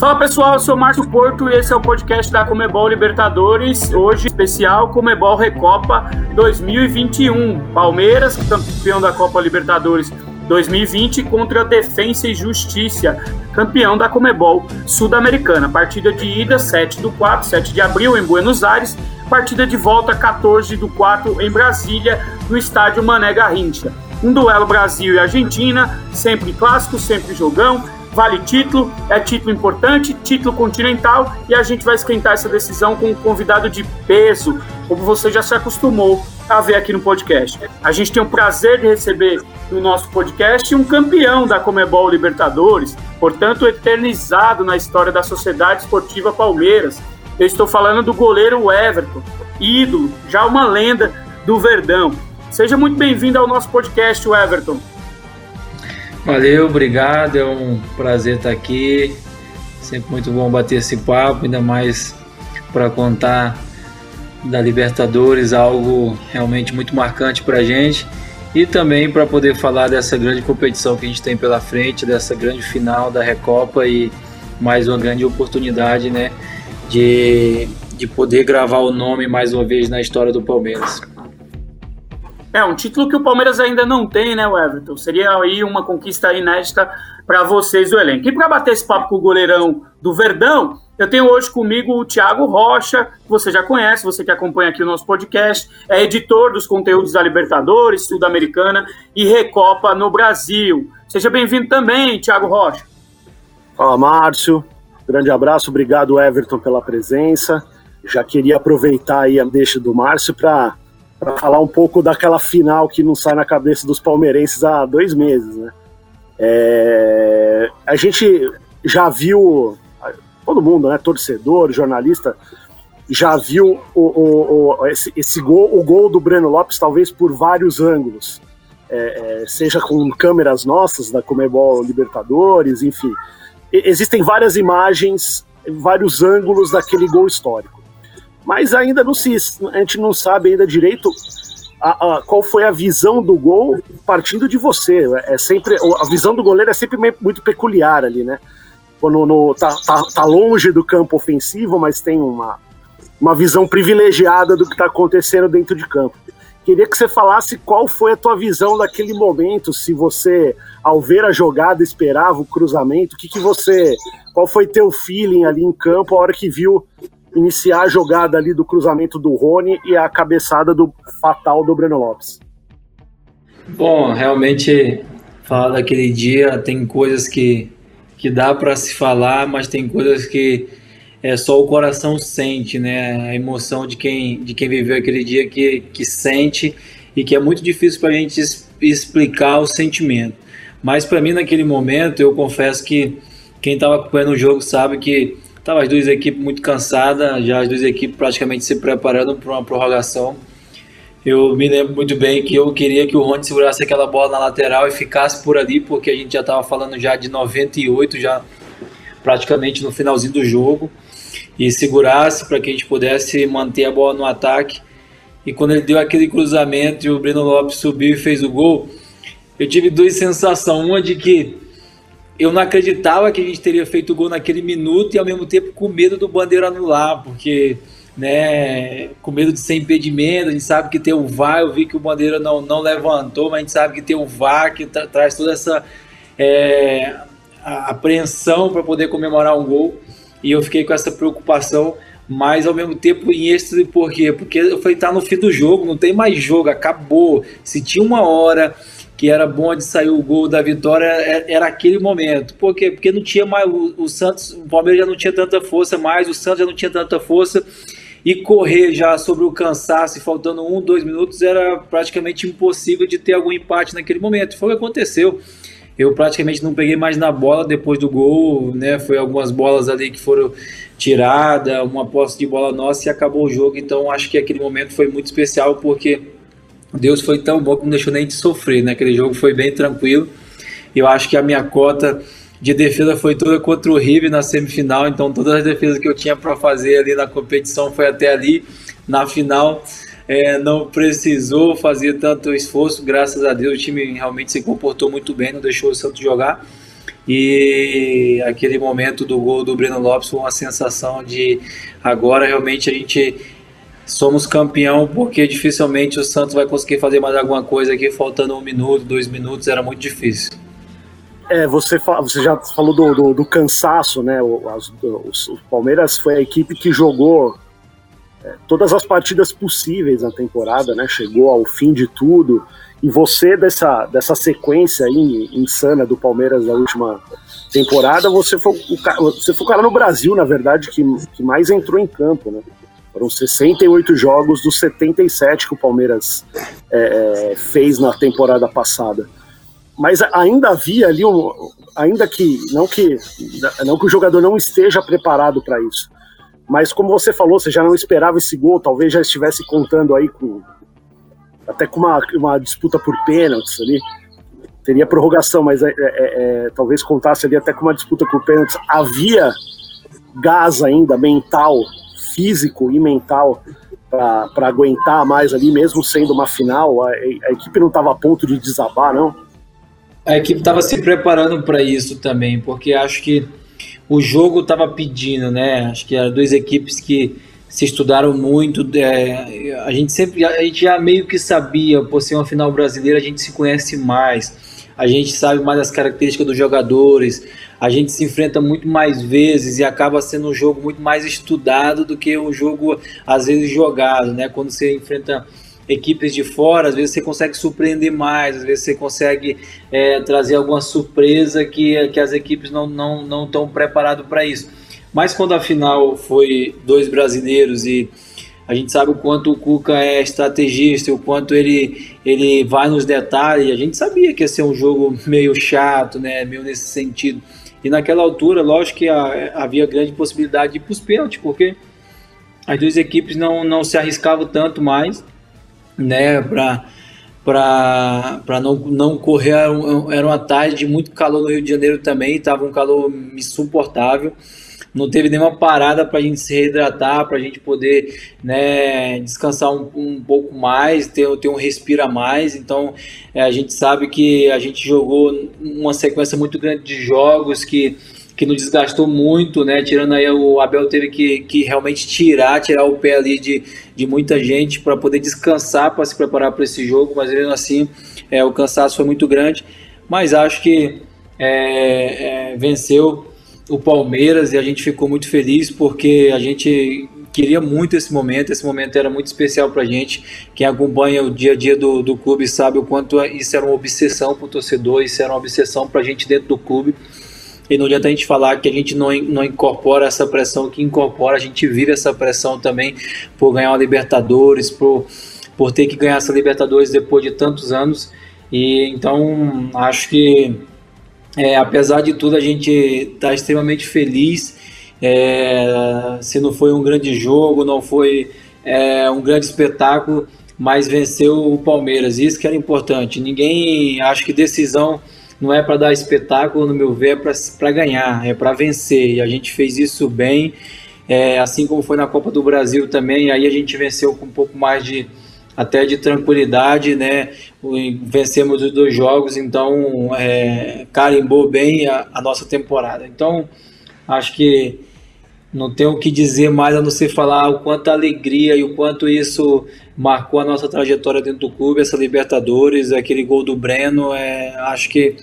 Fala pessoal, eu sou Márcio Porto e esse é o podcast da Comebol Libertadores. Hoje, especial Comebol Recopa 2021. Palmeiras, campeão da Copa Libertadores 2020, contra Defensa e Justiça, campeão da Comebol Sul-Americana. Partida de ida 7 do 4, 7 de abril em Buenos Aires. Partida de volta 14 do 4 em Brasília, no estádio Mané Garrincha. Um duelo Brasil e Argentina, sempre clássico, sempre jogão vale título, é título importante, título continental, e a gente vai esquentar essa decisão com um convidado de peso, como você já se acostumou a ver aqui no podcast. A gente tem o prazer de receber no nosso podcast um campeão da Comebol Libertadores, portanto eternizado na história da Sociedade Esportiva Palmeiras. Eu estou falando do goleiro Everton, ídolo, já uma lenda do Verdão. Seja muito bem-vindo ao nosso podcast, Everton. Valeu, obrigado. É um prazer estar aqui. Sempre muito bom bater esse papo, ainda mais para contar da Libertadores, algo realmente muito marcante para a gente. E também para poder falar dessa grande competição que a gente tem pela frente, dessa grande final da Recopa e mais uma grande oportunidade né, de, de poder gravar o nome mais uma vez na história do Palmeiras. É, um título que o Palmeiras ainda não tem, né, Everton? Seria aí uma conquista inédita para vocês do elenco. E para bater esse papo com o goleirão do Verdão, eu tenho hoje comigo o Thiago Rocha, que você já conhece, você que acompanha aqui o nosso podcast, é editor dos conteúdos da Libertadores, Sul-Americana e Recopa no Brasil. Seja bem-vindo também, Thiago Rocha. Fala, Márcio. Grande abraço, obrigado, Everton, pela presença. Já queria aproveitar aí a deixa do Márcio para para falar um pouco daquela final que não sai na cabeça dos palmeirenses há dois meses, né? É, a gente já viu, todo mundo, né, torcedor, jornalista, já viu o, o, o esse, esse, gol, o gol do Breno Lopes, talvez por vários ângulos, é, é, seja com câmeras nossas da Comebol Libertadores, enfim. Existem várias imagens, vários ângulos daquele gol histórico mas ainda não se, a gente não sabe ainda direito a, a, qual foi a visão do gol partindo de você. É sempre a visão do goleiro é sempre muito peculiar ali, né? Quando no, tá, tá, tá longe do campo ofensivo, mas tem uma, uma visão privilegiada do que está acontecendo dentro de campo. Queria que você falasse qual foi a tua visão daquele momento, se você, ao ver a jogada, esperava o cruzamento, o que, que você. Qual foi teu feeling ali em campo a hora que viu iniciar a jogada ali do cruzamento do Rony e a cabeçada do fatal do Breno Lopes. Bom, realmente falar daquele dia tem coisas que, que dá para se falar, mas tem coisas que é só o coração sente, né? A emoção de quem, de quem viveu aquele dia que, que sente e que é muito difícil para a gente explicar o sentimento. Mas para mim naquele momento, eu confesso que quem estava acompanhando o jogo sabe que Tava as duas equipes muito cansadas, já as duas equipes praticamente se preparando para uma prorrogação. Eu me lembro muito bem que eu queria que o Rony segurasse aquela bola na lateral e ficasse por ali, porque a gente já estava falando já de 98, já praticamente no finalzinho do jogo, e segurasse para que a gente pudesse manter a bola no ataque. E quando ele deu aquele cruzamento e o Breno Lopes subiu e fez o gol, eu tive duas sensações. Uma de que eu não acreditava que a gente teria feito o gol naquele minuto e ao mesmo tempo com medo do bandeiro anular, porque né, com medo de ser impedimento, a gente sabe que tem o VAR, eu vi que o bandeira não, não levantou, mas a gente sabe que tem o VAR que tra traz toda essa é, apreensão para poder comemorar um gol, e eu fiquei com essa preocupação, mas ao mesmo tempo em êxtase, por quê? Porque eu falei, tá no fim do jogo, não tem mais jogo, acabou, se tinha uma hora que era bom de sair o gol da vitória é, era aquele momento. Por quê? Porque não tinha mais o, Santos, o Palmeiras já não tinha tanta força mais, o Santos já não tinha tanta força e correr já sobre o cansaço, faltando um, dois minutos, era praticamente impossível de ter algum empate naquele momento. Foi o que aconteceu. Eu praticamente não peguei mais na bola depois do gol, né? Foi algumas bolas ali que foram tiradas, uma posse de bola nossa e acabou o jogo. Então acho que aquele momento foi muito especial porque Deus foi tão bom que não deixou nem de sofrer, né? Aquele jogo foi bem tranquilo. Eu acho que a minha cota de defesa foi toda contra o River na semifinal, então todas as defesas que eu tinha para fazer ali na competição foi até ali. Na final, é, não precisou fazer tanto esforço, graças a Deus o time realmente se comportou muito bem, não deixou o Santos jogar. e aquele momento do gol do Breno Lopes foi uma sensação de agora realmente a gente somos campeão porque dificilmente o Santos vai conseguir fazer mais alguma coisa aqui faltando um minuto, dois minutos, era muito difícil. É, você, você já falou do, do, do cansaço, né? O, as, o, Palmeiras foi a equipe que jogou é, todas as partidas possíveis na temporada, né? Chegou ao fim de tudo. E você, dessa, dessa sequência aí, insana do Palmeiras da última temporada, você foi, o, você foi o cara no Brasil, na verdade, que, que mais entrou em campo, né? Foram 68 jogos dos 77 que o Palmeiras é, é, fez na temporada passada. Mas ainda havia ali um, ainda que não que não que o jogador não esteja preparado para isso. Mas como você falou, você já não esperava esse gol, talvez já estivesse contando aí com até com uma, uma disputa por pênaltis ali. Teria prorrogação, mas é, é, é, talvez contasse ali até com uma disputa por pênaltis. Havia gás ainda mental físico e mental para aguentar mais ali, mesmo sendo uma final? A, a equipe não estava a ponto de desabar, não? A equipe estava se preparando para isso também, porque acho que o jogo estava pedindo, né? Acho que eram duas equipes que se estudaram muito. É, a gente sempre, a gente já meio que sabia, por ser uma final brasileira, a gente se conhece mais, a gente sabe mais as características dos jogadores, a gente se enfrenta muito mais vezes e acaba sendo um jogo muito mais estudado do que um jogo às vezes jogado, né? Quando você enfrenta equipes de fora, às vezes você consegue surpreender mais, às vezes você consegue é, trazer alguma surpresa que, que as equipes não estão não, não preparadas para isso. Mas quando a final foi dois brasileiros e a gente sabe o quanto o Cuca é estrategista, o quanto ele, ele vai nos detalhes, a gente sabia que ia ser um jogo meio chato, né, meio nesse sentido. E naquela altura, lógico que havia grande possibilidade de ir para os pênaltis, porque as duas equipes não, não se arriscavam tanto mais, né, para para não, não correr. Era uma tarde de muito calor no Rio de Janeiro também, estava um calor insuportável não teve nenhuma parada para a gente se reidratar, para a gente poder né, descansar um, um, pouco mais, ter, ter um respiro a mais. Então é, a gente sabe que a gente jogou uma sequência muito grande de jogos que que nos desgastou muito, né? Tirando aí o Abel teve que, que realmente tirar, tirar o pé ali de, de muita gente para poder descansar para se preparar para esse jogo, mas mesmo assim é, o cansaço foi muito grande. Mas acho que é, é, venceu o Palmeiras e a gente ficou muito feliz porque a gente queria muito esse momento, esse momento era muito especial para a gente. Quem acompanha o dia a dia do, do clube sabe o quanto isso era uma obsessão para o torcedor, isso era uma obsessão para a gente dentro do clube. E não adianta a gente falar que a gente não, não incorpora essa pressão, que incorpora, a gente vive essa pressão também por ganhar uma Libertadores, por, por ter que ganhar essa Libertadores depois de tantos anos. E então acho que é, apesar de tudo, a gente está extremamente feliz. É, se não foi um grande jogo, não foi é, um grande espetáculo, mas venceu o Palmeiras. Isso que era importante. Ninguém, acho que decisão não é para dar espetáculo, no meu ver, é para ganhar, é para vencer. E a gente fez isso bem, é, assim como foi na Copa do Brasil também. Aí a gente venceu com um pouco mais de até de tranquilidade, né? Vencemos os dois jogos, então é, carimbou bem a, a, nossa temporada. Então, acho que não tenho o que dizer mais a não ser falar o quanto alegria e o quanto isso marcou a nossa trajetória dentro do clube, essa Libertadores, aquele gol do Breno, é, acho que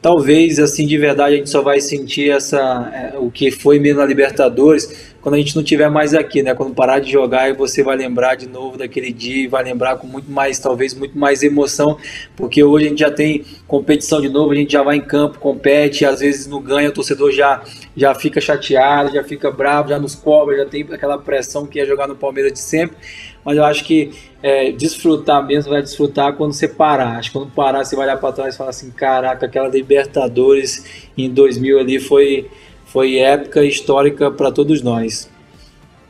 talvez assim de verdade a gente só vai sentir essa é, o que foi mesmo na Libertadores quando a gente não tiver mais aqui, né? Quando parar de jogar você vai lembrar de novo daquele dia e vai lembrar com muito mais, talvez muito mais emoção, porque hoje a gente já tem competição de novo, a gente já vai em campo, compete, às vezes não ganha, o torcedor já, já fica chateado, já fica bravo, já nos cobra, já tem aquela pressão que é jogar no Palmeiras de sempre. Mas eu acho que é, desfrutar mesmo vai desfrutar quando você parar. Acho que quando parar, você vai olhar para trás e falar assim: caraca, aquela Libertadores em 2000 ali foi foi épica histórica para todos nós.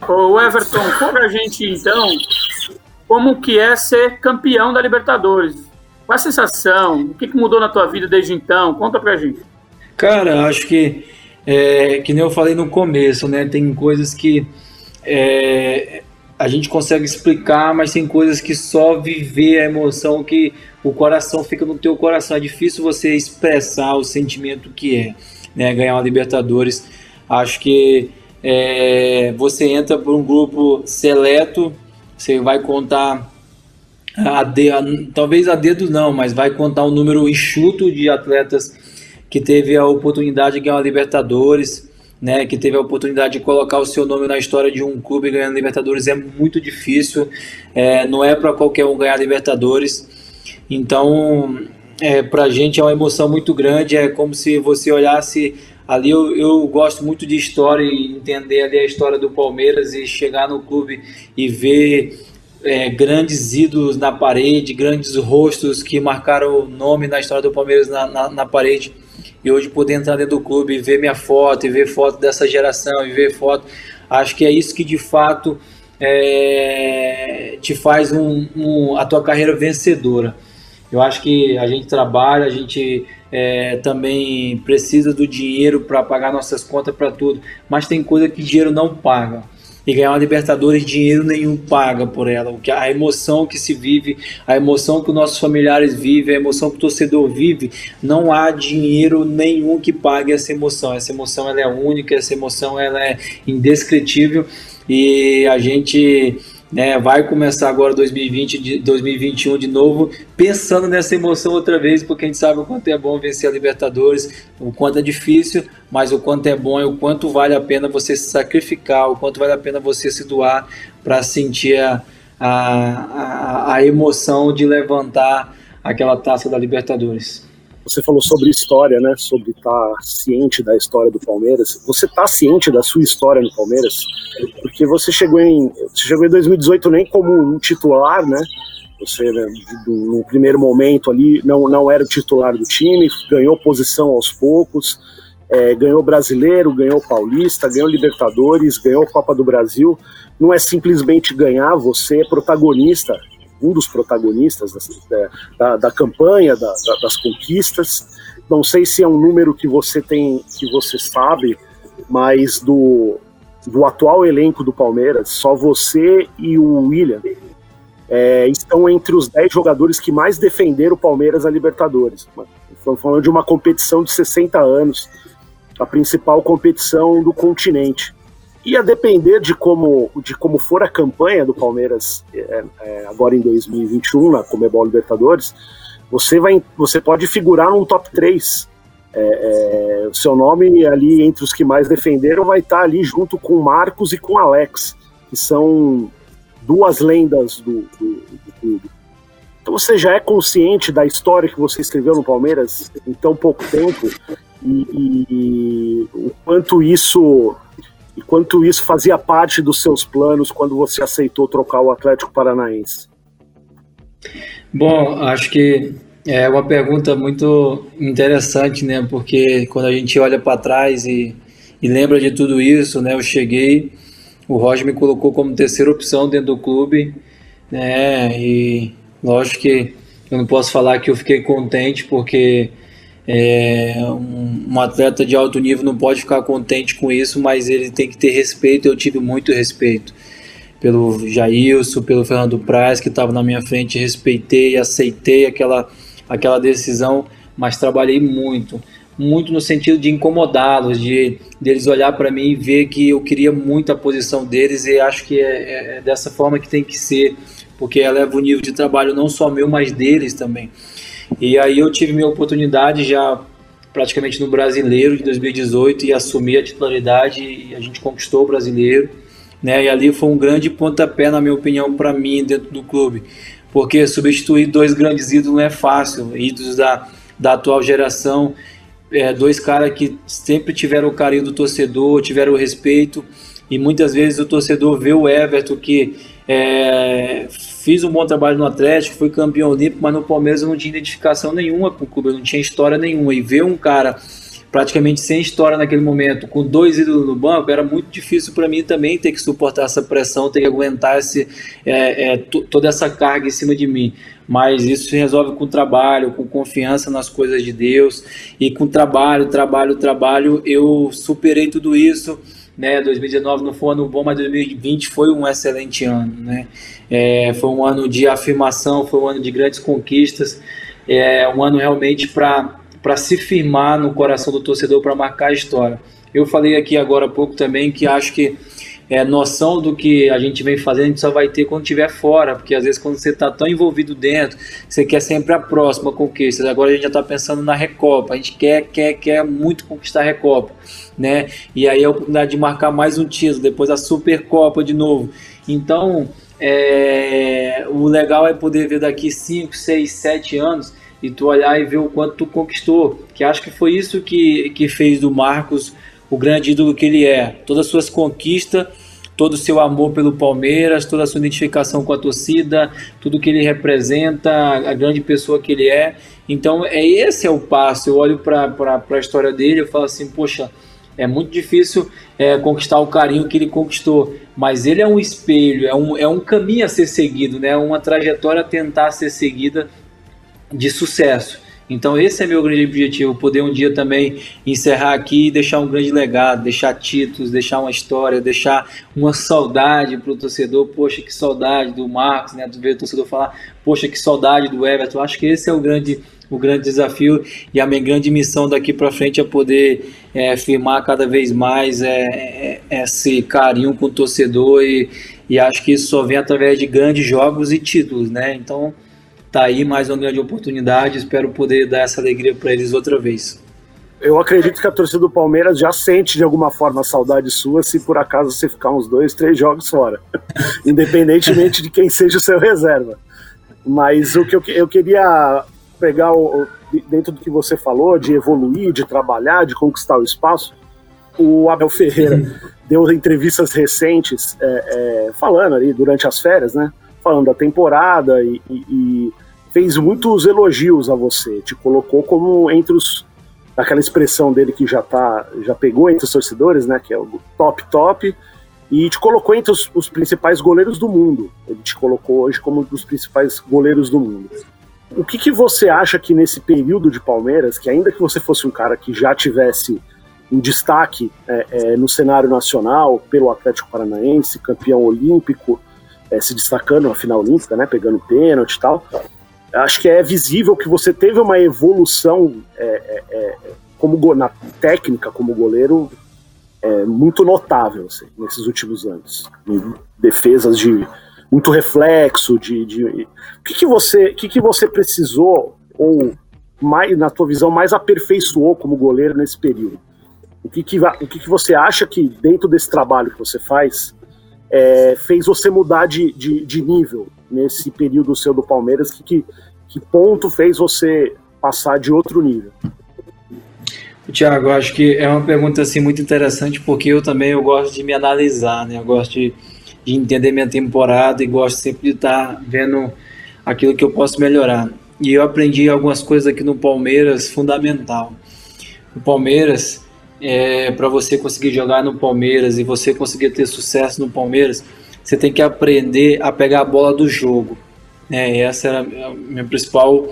Ô Everton, conta a gente então como que é ser campeão da Libertadores. Qual a sensação? O que, mudou na tua vida desde então? Conta pra gente. Cara, acho que é, que nem eu falei no começo, né? Tem coisas que é, a gente consegue explicar, mas tem coisas que só viver a emoção que o coração fica no teu coração. É difícil você expressar o sentimento que é, né? Ganhar uma Libertadores. Acho que é, você entra por um grupo seleto, você vai contar a, de, a, talvez a dedo não, mas vai contar um número enxuto de atletas que teve a oportunidade de ganhar uma Libertadores, né, que teve a oportunidade de colocar o seu nome na história de um clube ganhando Libertadores é muito difícil, é, não é para qualquer um ganhar Libertadores. Então, é, para a gente é uma emoção muito grande, é como se você olhasse ali. Eu, eu gosto muito de história e entender ali a história do Palmeiras e chegar no clube e ver é, grandes ídolos na parede, grandes rostos que marcaram o nome na história do Palmeiras na, na, na parede e hoje poder entrar dentro do clube e ver minha foto, e ver foto dessa geração, e ver foto, acho que é isso que de fato é, te faz um, um, a tua carreira vencedora. Eu acho que a gente trabalha, a gente é, também precisa do dinheiro para pagar nossas contas para tudo, mas tem coisa que dinheiro não paga e ganhar uma Libertadores, dinheiro nenhum paga por ela. A emoção que se vive, a emoção que os nossos familiares vivem, a emoção que o torcedor vive, não há dinheiro nenhum que pague essa emoção. Essa emoção ela é única, essa emoção ela é indescritível e a gente né, vai começar agora 2020, 2021 de novo, pensando nessa emoção outra vez, porque a gente sabe o quanto é bom vencer a Libertadores, o quanto é difícil, mas o quanto é bom e o quanto vale a pena você se sacrificar, o quanto vale a pena você se doar para sentir a, a, a emoção de levantar aquela taça da Libertadores. Você falou sobre história, né? Sobre estar tá ciente da história do Palmeiras. Você está ciente da sua história no Palmeiras? Porque você chegou em, você chegou em 2018 nem como um titular, né? Você, né, no primeiro momento ali, não, não era o titular do time, ganhou posição aos poucos, é, ganhou Brasileiro, ganhou Paulista, ganhou Libertadores, ganhou Copa do Brasil. Não é simplesmente ganhar, você é protagonista um dos protagonistas da, da, da campanha, da, das conquistas. Não sei se é um número que você tem, que você sabe, mas do, do atual elenco do Palmeiras, só você e o William é, estão entre os 10 jogadores que mais defenderam o Palmeiras a Libertadores. Estamos falando de uma competição de 60 anos, a principal competição do continente. E a depender de como, de como for a campanha do Palmeiras é, é, agora em 2021, na Comebol Libertadores, você, vai, você pode figurar num top 3. É, é, o seu nome ali entre os que mais defenderam vai estar ali junto com Marcos e com Alex, que são duas lendas do, do, do clube. Então você já é consciente da história que você escreveu no Palmeiras em tão pouco tempo e, e, e o quanto isso e quanto isso fazia parte dos seus planos quando você aceitou trocar o Atlético Paranaense? Bom, acho que é uma pergunta muito interessante, né? Porque quando a gente olha para trás e, e, lembra de tudo isso, né? Eu cheguei, o Roger me colocou como terceira opção dentro do clube, né? E lógico que eu não posso falar que eu fiquei contente porque é, um, um, atleta de alto nível não pode ficar contente com isso, mas ele tem que ter respeito. Eu tive muito respeito pelo Jailson, pelo Fernando Praz, que estava na minha frente. Respeitei, aceitei aquela, aquela decisão, mas trabalhei muito. Muito no sentido de incomodá-los, de deles olhar para mim e ver que eu queria muito a posição deles, e acho que é, é, é dessa forma que tem que ser, porque eleva o nível de trabalho não só meu, mas deles também. E aí eu tive minha oportunidade já praticamente no Brasileiro de 2018 e assumi a titularidade e a gente conquistou o Brasileiro. Né? E ali foi um grande pontapé, na minha opinião, para mim dentro do clube. Porque substituir dois grandes ídolos não é fácil, ídolos da, da atual geração, é, dois caras que sempre tiveram o carinho do torcedor, tiveram o respeito, e muitas vezes o torcedor vê o Everton que é, fiz um bom trabalho no Atlético, fui campeão olímpico, mas no Palmeiras eu não tinha identificação nenhuma com o clube, eu não tinha história nenhuma. E ver um cara praticamente sem história naquele momento, com dois ídolos no banco, era muito difícil para mim também ter que suportar essa pressão, ter que aguentar esse, é, é, toda essa carga em cima de mim. Mas isso se resolve com trabalho, com confiança nas coisas de Deus e com trabalho, trabalho, trabalho. Eu superei tudo isso né? 2019 não foi um ano bom, mas 2020 foi um excelente ano, né? É, foi um ano de afirmação, foi um ano de grandes conquistas, é um ano realmente para se firmar no coração do torcedor, para marcar a história. Eu falei aqui agora há pouco também que acho que é, noção do que a gente vem fazendo, a gente só vai ter quando estiver fora, porque às vezes quando você está tão envolvido dentro, você quer sempre a próxima conquista. Agora a gente já está pensando na Recopa, a gente quer, quer, quer muito conquistar a Recopa, né? E aí a oportunidade de marcar mais um título, depois a Supercopa de novo. Então, é, o legal é poder ver daqui 5, 6, 7 anos e tu olhar e ver o quanto tu conquistou, que acho que foi isso que, que fez do Marcos o grande ídolo que ele é. Todas as suas conquistas, todo o seu amor pelo Palmeiras, toda a sua identificação com a torcida, tudo que ele representa, a grande pessoa que ele é. Então, é esse é o passo. Eu olho para a história dele e falo assim, poxa, é muito difícil é, conquistar o carinho que ele conquistou, mas ele é um espelho, é um, é um caminho a ser seguido, né? uma trajetória a tentar ser seguida de sucesso. Então esse é meu grande objetivo, poder um dia também encerrar aqui e deixar um grande legado, deixar títulos, deixar uma história, deixar uma saudade para o torcedor. Poxa, que saudade do Marcos, né? Ver o torcedor falar, poxa, que saudade do Everton. Acho que esse é o grande o grande desafio e a minha grande missão daqui para frente é poder é, firmar cada vez mais é, é, esse carinho com o torcedor e, e acho que isso só vem através de grandes jogos e títulos, né? Então tá aí mais uma grande oportunidade. Espero poder dar essa alegria para eles outra vez. Eu acredito que a torcida do Palmeiras já sente de alguma forma a saudade sua se por acaso você ficar uns dois, três jogos fora, independentemente de quem seja o seu reserva. Mas o que eu, eu queria pegar o, dentro do que você falou, de evoluir, de trabalhar, de conquistar o espaço, o Abel Ferreira deu entrevistas recentes é, é, falando ali durante as férias, né? falando da temporada e, e, e, fez muitos elogios a você, te colocou como entre os aquela expressão dele que já tá já pegou entre os torcedores, né, que é o top top e te colocou entre os, os principais goleiros do mundo. Ele te colocou hoje como um dos principais goleiros do mundo. O que, que você acha que nesse período de Palmeiras, que ainda que você fosse um cara que já tivesse em destaque é, é, no cenário nacional pelo Atlético Paranaense, campeão olímpico, é, se destacando na final olímpica, né, pegando pênalti e tal. Acho que é visível que você teve uma evolução é, é, é como na técnica como goleiro é, muito notável assim, nesses últimos anos. Defesas de muito reflexo, de, de... o que, que você, que, que você precisou ou mais na tua visão mais aperfeiçoou como goleiro nesse período? O que, que, o que, que você acha que dentro desse trabalho que você faz é, fez você mudar de, de, de, nível nesse período seu do Palmeiras? Que, que, que ponto fez você passar de outro nível? Tiago, acho que é uma pergunta assim muito interessante porque eu também eu gosto de me analisar, né? Eu gosto de, de entender minha temporada e gosto sempre de estar vendo aquilo que eu posso melhorar. E eu aprendi algumas coisas aqui no Palmeiras fundamental. O Palmeiras, é, para você conseguir jogar no Palmeiras e você conseguir ter sucesso no Palmeiras, você tem que aprender a pegar a bola do jogo. É, essa era a minha principal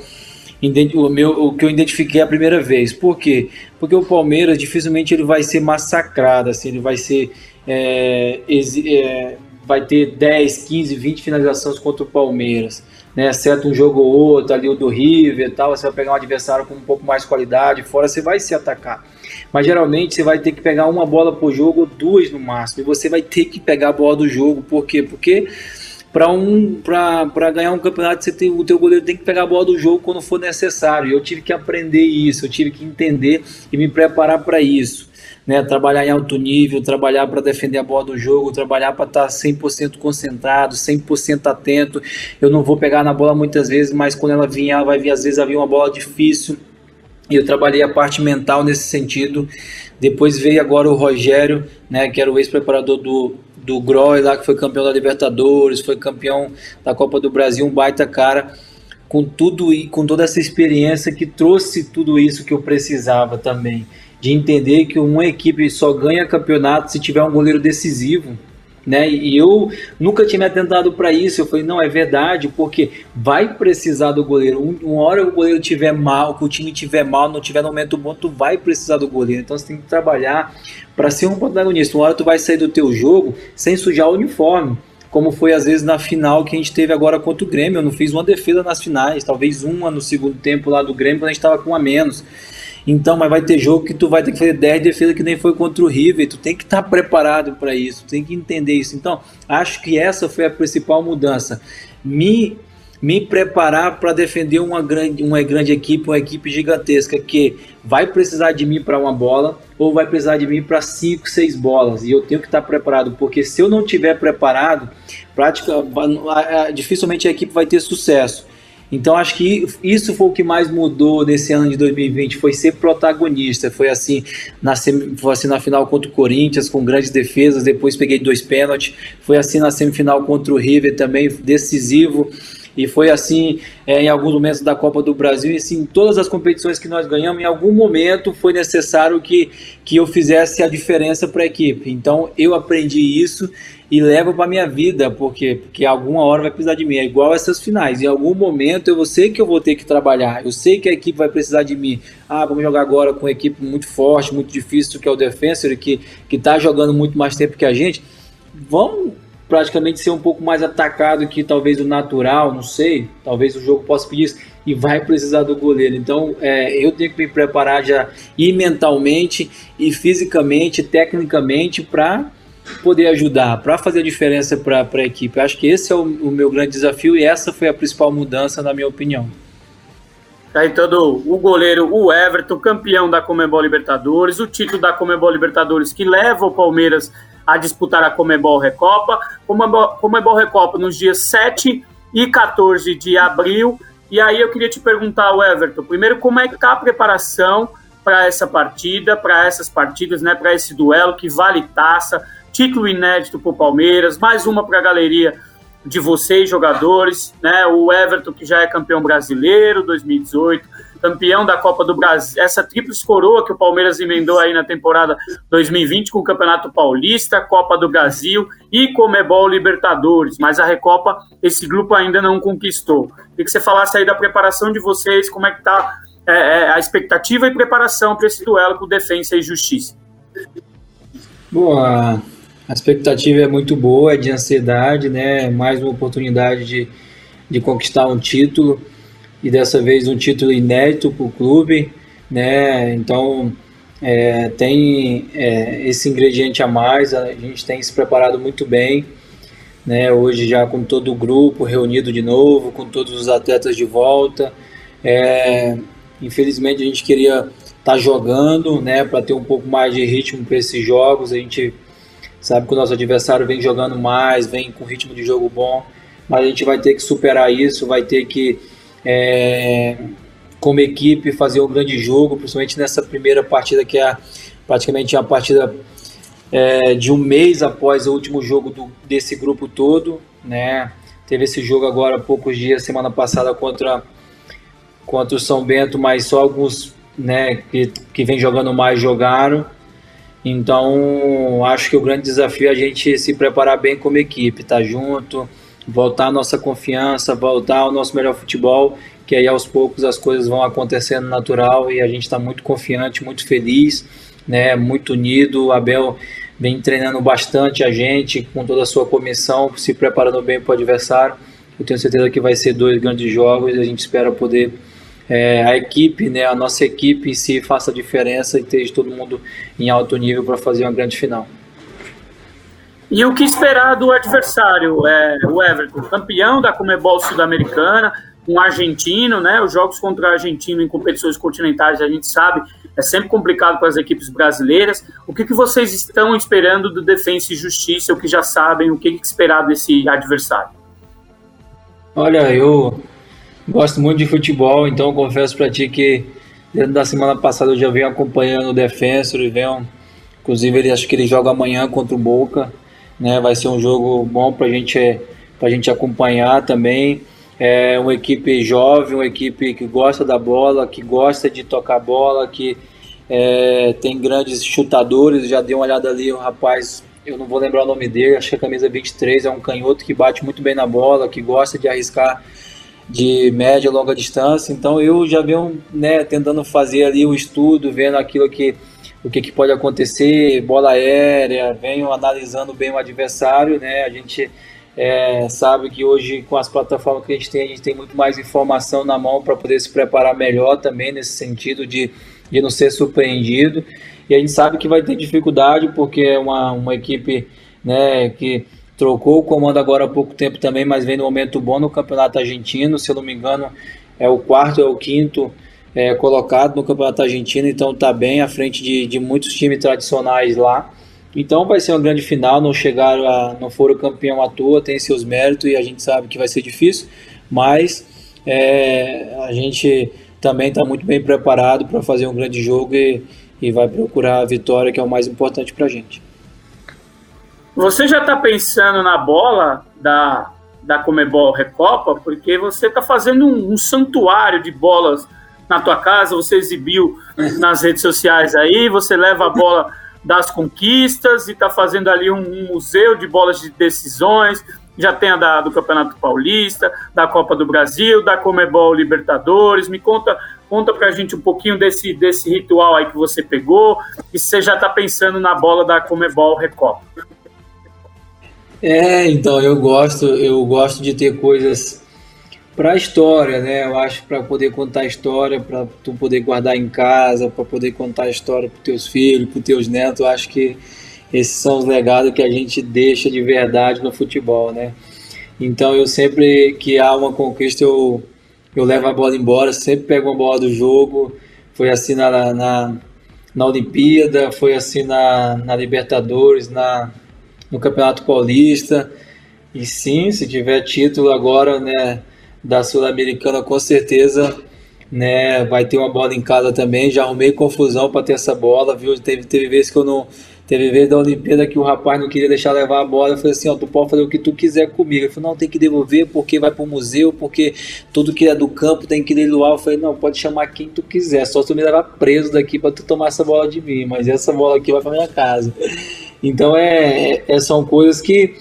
o, meu, o que eu identifiquei a primeira vez. Por quê? Porque o Palmeiras dificilmente ele vai ser massacrado, assim, ele vai ser é, é, vai ter 10, 15, 20 finalizações contra o Palmeiras né, um jogo ou outro, ali o do River e tal, você vai pegar um adversário com um pouco mais qualidade, fora você vai se atacar. Mas geralmente você vai ter que pegar uma bola por jogo ou duas no máximo, e você vai ter que pegar a bola do jogo, por quê? Porque para um, ganhar um campeonato, você tem, o teu goleiro tem que pegar a bola do jogo quando for necessário. Eu tive que aprender isso, eu tive que entender e me preparar para isso né, trabalhar em alto nível, trabalhar para defender a bola do jogo, trabalhar para estar 100% concentrado, 100% atento. Eu não vou pegar na bola muitas vezes, mas quando ela vier, ela vai vir, às vezes, havia uma bola difícil. E eu trabalhei a parte mental nesse sentido. Depois veio agora o Rogério, né, que era o ex-preparador do, do Groy lá, que foi campeão da Libertadores, foi campeão da Copa do Brasil, um baita cara com tudo e com toda essa experiência que trouxe tudo isso que eu precisava também de entender que uma equipe só ganha campeonato se tiver um goleiro decisivo. Né? E eu nunca tinha me atentado para isso. Eu falei, não, é verdade, porque vai precisar do goleiro. Uma hora o goleiro tiver mal, que o time tiver mal, não tiver no momento bom, tu vai precisar do goleiro. Então você tem que trabalhar para ser um protagonista. Uma hora tu vai sair do teu jogo sem sujar o uniforme como foi às vezes na final que a gente teve agora contra o Grêmio. Eu não fiz uma defesa nas finais, talvez uma no segundo tempo lá do Grêmio, quando a gente estava com a menos. Então, mas vai ter jogo que tu vai ter que fazer 10 defesas que nem foi contra o River. Tu tem que estar tá preparado para isso, tem que entender isso. Então, acho que essa foi a principal mudança. Me me preparar para defender uma grande, uma grande equipe, uma equipe gigantesca que vai precisar de mim para uma bola ou vai precisar de mim para cinco, seis bolas. E eu tenho que estar tá preparado, porque se eu não tiver preparado, prática, dificilmente a equipe vai ter sucesso. Então acho que isso foi o que mais mudou nesse ano de 2020, foi ser protagonista. Foi assim na, foi assim na final contra o Corinthians, com grandes defesas, depois peguei dois pênaltis. Foi assim na semifinal contra o River também, decisivo. E foi assim é, em alguns momentos da Copa do Brasil, e assim, em todas as competições que nós ganhamos, em algum momento foi necessário que, que eu fizesse a diferença para a equipe. Então eu aprendi isso e levo para minha vida, porque porque alguma hora vai precisar de mim, é igual essas finais. Em algum momento eu sei que eu vou ter que trabalhar, eu sei que a equipe vai precisar de mim. Ah, vamos jogar agora com uma equipe muito forte, muito difícil, que é o Defensor, que que está jogando muito mais tempo que a gente. Vamos praticamente ser um pouco mais atacado que talvez o natural, não sei, talvez o jogo possa pedir isso, e vai precisar do goleiro. Então é, eu tenho que me preparar já e mentalmente, e fisicamente, tecnicamente, para poder ajudar, para fazer a diferença para a equipe. Acho que esse é o, o, meu grande desafio e essa foi a principal mudança, na minha opinião. Tá então o goleiro, o Everton, campeão da Comebol Libertadores, o título da Comebol Libertadores que leva o Palmeiras a disputar a Comebol Recopa. Comebol, Comebol Recopa nos dias 7 e 14 de abril. E aí eu queria te perguntar, Everton, primeiro como é que está a preparação para essa partida, para essas partidas, né, para esse duelo que vale taça, título inédito para o Palmeiras, mais uma para a galeria de vocês, jogadores, né? O Everton, que já é campeão brasileiro 2018, campeão da Copa do Brasil, essa tríplice coroa que o Palmeiras emendou aí na temporada 2020 com o Campeonato Paulista, Copa do Brasil e Comebol Libertadores, mas a Recopa esse grupo ainda não conquistou. Queria que você falasse aí da preparação de vocês, como é que tá é, é, a expectativa e preparação para esse duelo com Defensa e Justiça. Boa, a expectativa é muito boa, é de ansiedade, né? Mais uma oportunidade de, de conquistar um título e dessa vez um título inédito para o clube, né? Então é, tem é, esse ingrediente a mais, a gente tem se preparado muito bem, né? Hoje já com todo o grupo reunido de novo, com todos os atletas de volta. É, infelizmente a gente queria estar tá jogando, né? Para ter um pouco mais de ritmo para esses jogos, a gente sabe que o nosso adversário vem jogando mais, vem com ritmo de jogo bom, mas a gente vai ter que superar isso, vai ter que, é, como equipe, fazer um grande jogo, principalmente nessa primeira partida que é praticamente uma partida é, de um mês após o último jogo do, desse grupo todo, né? Teve esse jogo agora há poucos dias, semana passada, contra, contra o São Bento, mas só alguns né, que, que vem jogando mais jogaram. Então, acho que o grande desafio é a gente se preparar bem como equipe, estar tá junto, voltar a nossa confiança, voltar ao nosso melhor futebol, que aí aos poucos as coisas vão acontecendo natural e a gente está muito confiante, muito feliz, né, muito unido. O Abel vem treinando bastante a gente, com toda a sua comissão, se preparando bem para o adversário. Eu tenho certeza que vai ser dois grandes jogos e a gente espera poder é, a equipe, né, a nossa equipe em si faça a diferença e esteja todo mundo em alto nível para fazer uma grande final. E o que esperar do adversário? É, o Everton, campeão da Comebol Sul-Americana, um argentino, né? Os jogos contra o argentino em competições continentais, a gente sabe, é sempre complicado para as equipes brasileiras. O que, que vocês estão esperando do Defensa e Justiça, o que já sabem, o que, que esperar desse adversário? Olha, eu Gosto muito de futebol, então confesso para ti que dentro da semana passada eu já venho acompanhando o Defensor e venho, inclusive ele acho que ele joga amanhã contra o Boca, né? Vai ser um jogo bom para gente para gente acompanhar também. É uma equipe jovem, uma equipe que gosta da bola, que gosta de tocar bola, que é, tem grandes chutadores. Já dei uma olhada ali, o rapaz eu não vou lembrar o nome dele, acho que a camisa 23 é um canhoto que bate muito bem na bola, que gosta de arriscar de média e longa distância. Então eu já venho né, tentando fazer ali o estudo, vendo aquilo que o que, que pode acontecer, bola aérea, venho analisando bem o adversário, né? A gente é, sabe que hoje com as plataformas que a gente tem, a gente tem muito mais informação na mão para poder se preparar melhor também nesse sentido de, de não ser surpreendido. E a gente sabe que vai ter dificuldade porque é uma, uma equipe né, que trocou o comando agora há pouco tempo também, mas vem no momento bom no campeonato argentino, se eu não me engano é o quarto é o quinto é, colocado no campeonato argentino, então está bem à frente de, de muitos times tradicionais lá. Então vai ser uma grande final, não chegaram a, não foram campeão à toa, tem seus méritos e a gente sabe que vai ser difícil, mas é, a gente também está muito bem preparado para fazer um grande jogo e, e vai procurar a vitória, que é o mais importante para a gente. Você já está pensando na bola da, da Comebol Recopa, porque você está fazendo um, um, santuário de bolas na tua casa, você exibiu nas redes sociais aí, você leva a bola das conquistas e está fazendo ali um, um, museu de bolas de decisões, já tem a da, do Campeonato Paulista, da Copa do Brasil, da Comebol Libertadores, me conta Conta pra gente um pouquinho desse, desse ritual aí que você pegou e você já tá pensando na bola da Comebol Recopa. É, então eu gosto, eu gosto de ter coisas para a história, né? Eu acho para poder contar a história, para tu poder guardar em casa, para poder contar a história para teus filhos, para teus netos. Eu acho que esses são os legados que a gente deixa de verdade no futebol, né? Então eu sempre que há uma conquista eu eu levo a bola embora, sempre pego a bola do jogo. Foi assim na, na, na Olimpíada, foi assim na, na Libertadores, na no Campeonato Paulista. E sim, se tiver título agora, né, da Sul-Americana, com certeza, né, vai ter uma bola em casa também. Já arrumei confusão para ter essa bola, viu? Teve, teve vezes que eu não. Teve vez da Olimpíada que o rapaz não queria deixar levar a bola. Eu falei assim: ó, tu pode fazer o que tu quiser comigo. Ele falou: não, tem que devolver porque vai para o museu, porque tudo que é do campo tem que leiloar. Eu falei: não, pode chamar quem tu quiser, só tu me levar preso daqui para tu tomar essa bola de mim. Mas essa bola aqui vai para minha casa. Então é, é, são coisas que,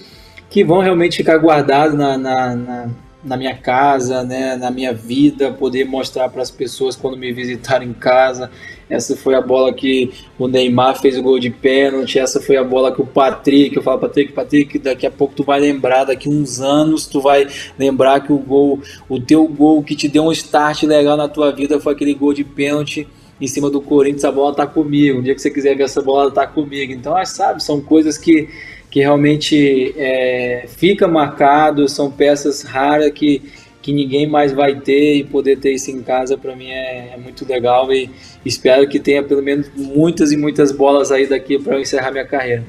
que vão realmente ficar guardadas na, na, na, na minha casa, né, na minha vida, poder mostrar para as pessoas quando me visitarem em casa. Essa foi a bola que o Neymar fez o gol de pênalti. Essa foi a bola que o Patrick, eu falo Patrick, Patrick, daqui a pouco tu vai lembrar, daqui uns anos tu vai lembrar que o gol, o teu gol que te deu um start legal na tua vida foi aquele gol de pênalti em cima do Corinthians, a bola tá comigo. Um dia que você quiser ver essa bola, tá comigo. Então, ah, sabe, são coisas que, que realmente é, fica marcado, são peças raras que, que ninguém mais vai ter e poder ter isso em casa para mim é, é, muito legal e espero que tenha pelo menos muitas e muitas bolas aí daqui para eu encerrar minha carreira.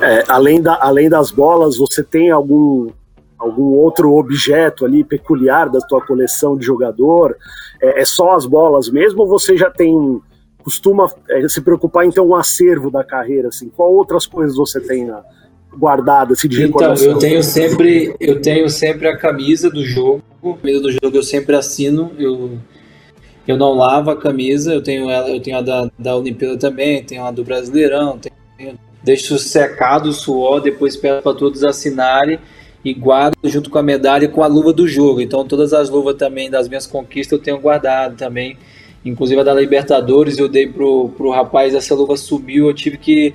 É, além, da, além das bolas, você tem algum algum outro objeto ali peculiar da tua coleção de jogador? É, é só as bolas mesmo ou você já tem costuma é, se preocupar em ter um acervo da carreira assim? Qual outras coisas você tem na guardada assim, de então, eu tenho sempre eu tenho sempre a camisa do jogo, a camisa do jogo eu sempre assino, eu eu não lavo a camisa, eu tenho ela, eu tenho a da, da Olimpíada também, tenho a do Brasileirão, tenho, deixo secado o suor, depois peço para todos assinarem e guardo junto com a medalha e com a luva do jogo. Então todas as luvas também das minhas conquistas eu tenho guardado também. Inclusive a da Libertadores eu dei pro, pro rapaz, essa luva sumiu, eu tive que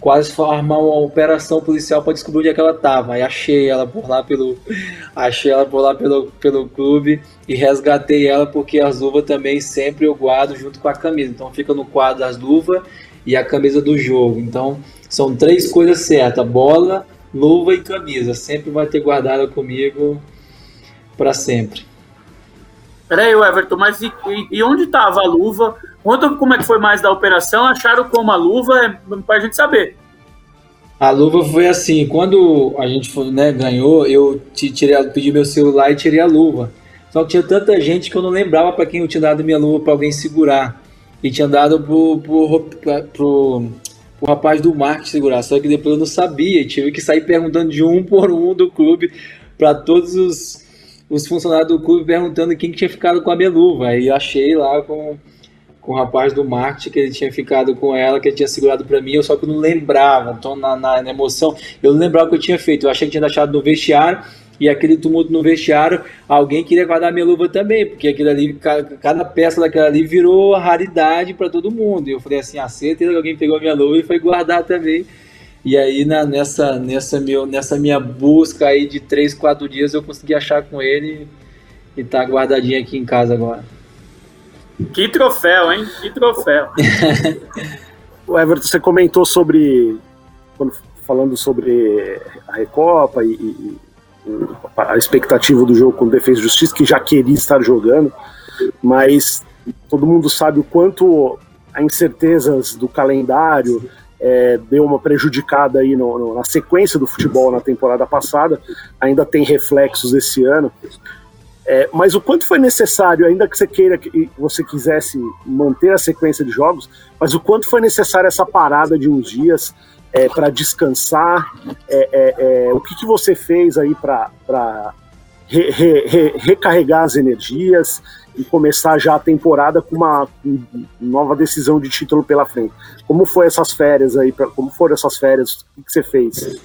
quase formar uma operação policial para descobrir onde é que ela tava. Aí achei ela por lá pelo achei ela por lá pelo, pelo clube e resgatei ela porque as luvas também sempre eu guardo junto com a camisa. Então fica no quadro as luvas e a camisa do jogo. Então são três coisas certas: bola, luva e camisa. Sempre vai ter guardada comigo para sempre. Peraí, Everton, mas e, e onde estava a luva? Conta como é que foi mais da operação. Acharam como a luva é para a gente saber. A luva foi assim, quando a gente né, ganhou, eu tirei, pedi meu celular e tirei a luva. Só que tinha tanta gente que eu não lembrava para quem eu tinha dado minha luva para alguém segurar. E tinha dado pro, pro, pro, o rapaz do marketing segurar. Só que depois eu não sabia e tive que sair perguntando de um por um do clube para todos os, os funcionários do clube perguntando quem que tinha ficado com a minha luva. Aí achei lá com, com o rapaz do marketing que ele tinha ficado com ela, que ele tinha segurado para mim, eu só que não lembrava. Então, na, na, na, emoção, eu não lembrava o que eu tinha feito. Eu achei que tinha deixado no vestiário e aquele tumulto no vestiário, alguém queria guardar minha luva também, porque aquilo ali, cada peça daquela ali virou raridade para todo mundo. E eu falei assim, ah, certeza que alguém pegou minha luva e foi guardar também. E aí na, nessa, nessa, meu, nessa minha busca aí de três, quatro dias eu consegui achar com ele e tá guardadinho aqui em casa agora. Que troféu, hein? Que troféu. o Everton, você comentou sobre. Falando sobre a Recopa e, e, a expectativa do jogo com Defesa e Justiça, que já queria estar jogando, mas todo mundo sabe o quanto a incertezas do calendário é, deu uma prejudicada aí no, no, na sequência do futebol na temporada passada, ainda tem reflexos esse ano. É, mas o quanto foi necessário, ainda que você queira que você quisesse manter a sequência de jogos, mas o quanto foi necessário essa parada de uns dias é, para descansar? É, é, é, o que, que você fez aí para re, re, re, recarregar as energias e começar já a temporada com uma nova decisão de título pela frente? Como foi essas férias aí? Como foram essas férias? O que, que você fez?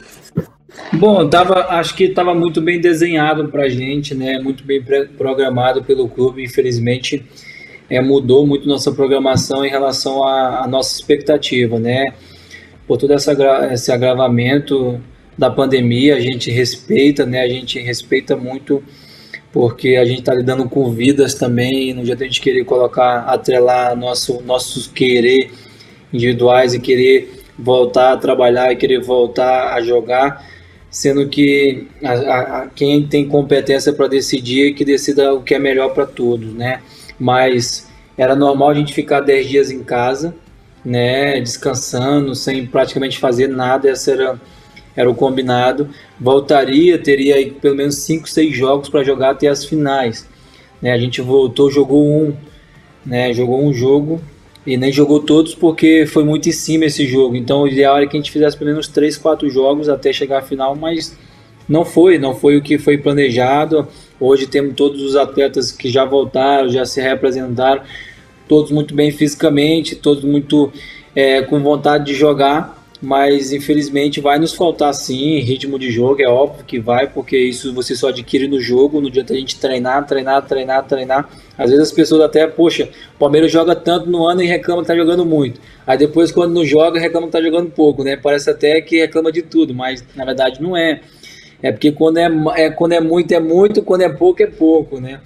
Bom, tava, acho que estava muito bem desenhado para a gente, né? Muito bem programado pelo clube. Infelizmente, é, mudou muito nossa programação em relação à nossa expectativa, né? Por todo essa, esse agravamento da pandemia, a gente respeita, né? A gente respeita muito porque a gente está lidando com vidas também. No dia a gente querer colocar, atrelar nosso, nossos querer individuais e querer voltar a trabalhar e querer voltar a jogar sendo que a, a, quem tem competência para decidir que decida o que é melhor para todos, né? Mas era normal a gente ficar 10 dias em casa, né, descansando, sem praticamente fazer nada, essa era, era o combinado. Voltaria, teria aí pelo menos 5, 6 jogos para jogar até as finais. Né? A gente voltou, jogou um, né, jogou um jogo e nem jogou todos porque foi muito em cima esse jogo. Então o ideal era que a gente fizesse pelo menos 3, 4 jogos até chegar à final, mas não foi, não foi o que foi planejado. Hoje temos todos os atletas que já voltaram, já se representaram, todos muito bem fisicamente, todos muito é, com vontade de jogar mas infelizmente vai nos faltar sim ritmo de jogo, é óbvio que vai, porque isso você só adquire no jogo, não adianta a gente treinar, treinar, treinar, treinar. Às vezes as pessoas até, poxa, o Palmeiras joga tanto no ano e reclama que tá jogando muito. Aí depois quando não joga, reclama que tá jogando pouco, né? Parece até que reclama de tudo, mas na verdade não é. É porque quando é, é, quando é muito é muito, quando é pouco é pouco, né?